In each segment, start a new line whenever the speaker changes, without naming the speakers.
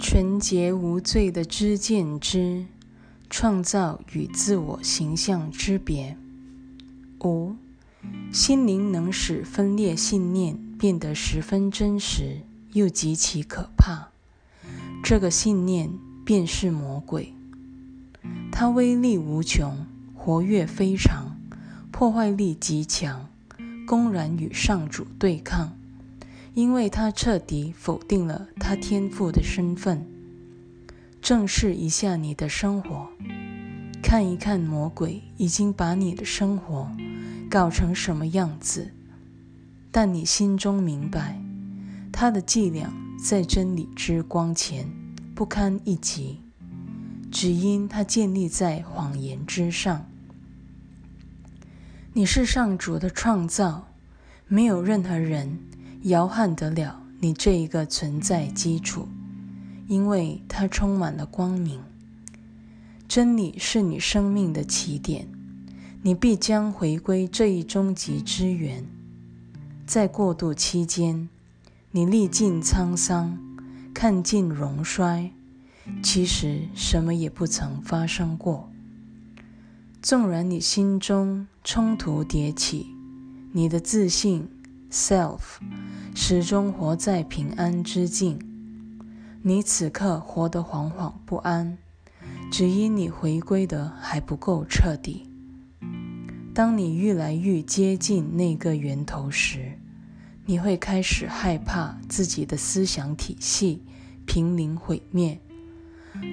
纯洁无罪的知见之创造与自我形象之别。五、心灵能使分裂信念变得十分真实，又极其可怕。这个信念便是魔鬼，它威力无穷，活跃非常，破坏力极强，公然与上主对抗。因为他彻底否定了他天赋的身份。正视一下你的生活，看一看魔鬼已经把你的生活搞成什么样子。但你心中明白，他的伎俩在真理之光前不堪一击，只因他建立在谎言之上。你是上主的创造，没有任何人。摇撼得了你这一个存在基础，因为它充满了光明。真理是你生命的起点，你必将回归这一终极之源。在过渡期间，你历尽沧桑，看尽荣衰，其实什么也不曾发生过。纵然你心中冲突迭起，你的自信。Self 始终活在平安之境，你此刻活得惶惶不安，只因你回归的还不够彻底。当你越来越接近那个源头时，你会开始害怕自己的思想体系濒临毁灭。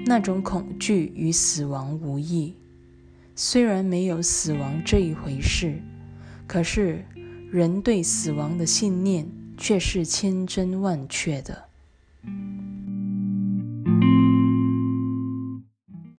那种恐惧与死亡无异。虽然没有死亡这一回事，可是。人对死亡的信念却是千真万确的。